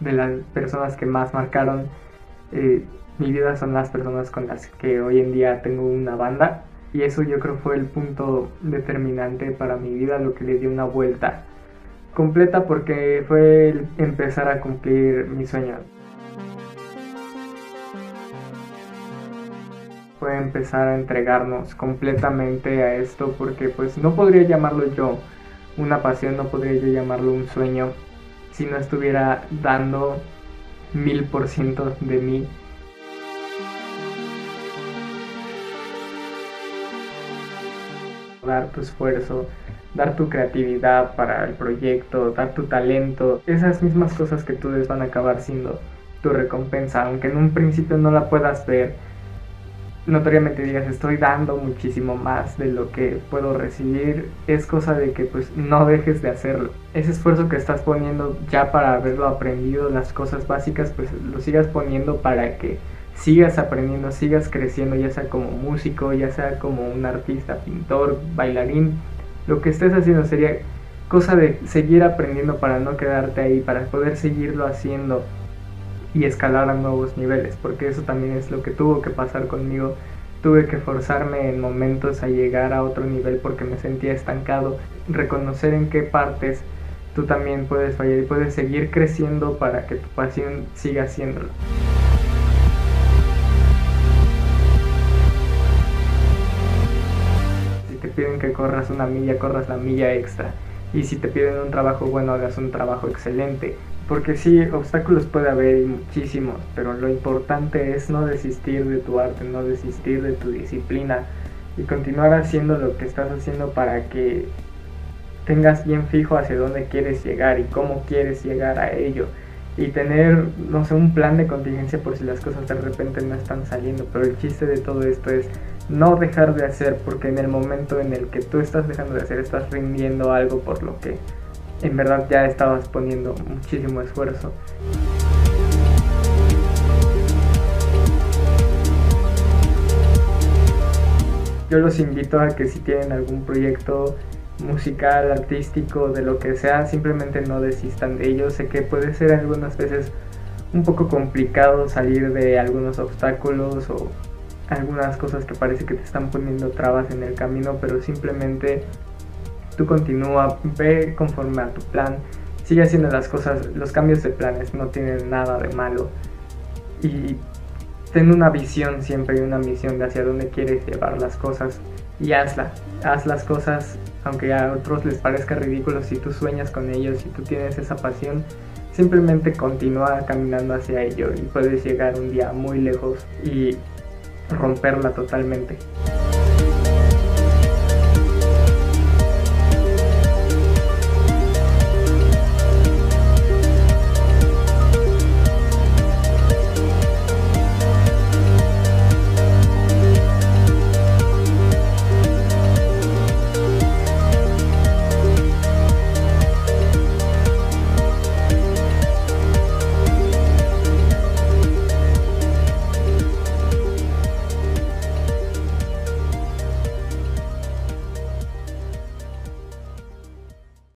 De las personas que más marcaron eh, mi vida son las personas con las que hoy en día tengo una banda y eso yo creo fue el punto determinante para mi vida, lo que le dio una vuelta completa porque fue empezar a cumplir mi sueño. Fue empezar a entregarnos completamente a esto porque pues no podría llamarlo yo una pasión, no podría yo llamarlo un sueño si no estuviera dando mil por ciento de mí. Dar tu esfuerzo, dar tu creatividad para el proyecto, dar tu talento, esas mismas cosas que tú des van a acabar siendo tu recompensa, aunque en un principio no la puedas ver, notoriamente digas estoy dando muchísimo más de lo que puedo recibir, es cosa de que pues no dejes de hacerlo. Ese esfuerzo que estás poniendo ya para haberlo aprendido, las cosas básicas, pues lo sigas poniendo para que sigas aprendiendo, sigas creciendo, ya sea como músico, ya sea como un artista, pintor, bailarín, lo que estés haciendo sería cosa de seguir aprendiendo para no quedarte ahí, para poder seguirlo haciendo y escalar a nuevos niveles, porque eso también es lo que tuvo que pasar conmigo. Tuve que forzarme en momentos a llegar a otro nivel porque me sentía estancado, reconocer en qué partes tú también puedes fallar y puedes seguir creciendo para que tu pasión siga haciéndolo. piden que corras una milla, corras la milla extra. Y si te piden un trabajo bueno, hagas un trabajo excelente. Porque sí, obstáculos puede haber muchísimos, pero lo importante es no desistir de tu arte, no desistir de tu disciplina y continuar haciendo lo que estás haciendo para que tengas bien fijo hacia dónde quieres llegar y cómo quieres llegar a ello y tener, no sé, un plan de contingencia por si las cosas de repente no están saliendo. Pero el chiste de todo esto es no dejar de hacer, porque en el momento en el que tú estás dejando de hacer, estás rindiendo algo por lo que en verdad ya estabas poniendo muchísimo esfuerzo. Yo los invito a que si tienen algún proyecto musical, artístico, de lo que sea, simplemente no desistan de ello. Sé que puede ser algunas veces un poco complicado salir de algunos obstáculos o algunas cosas que parece que te están poniendo trabas en el camino, pero simplemente tú continúa, ve conforme a tu plan, sigue haciendo las cosas, los cambios de planes no tienen nada de malo. Y ten una visión siempre y una misión de hacia dónde quieres llevar las cosas y hazla, haz las cosas aunque a otros les parezca ridículo si tú sueñas con ellos, si tú tienes esa pasión, simplemente continúa caminando hacia ello y puedes llegar un día muy lejos y romperla totalmente.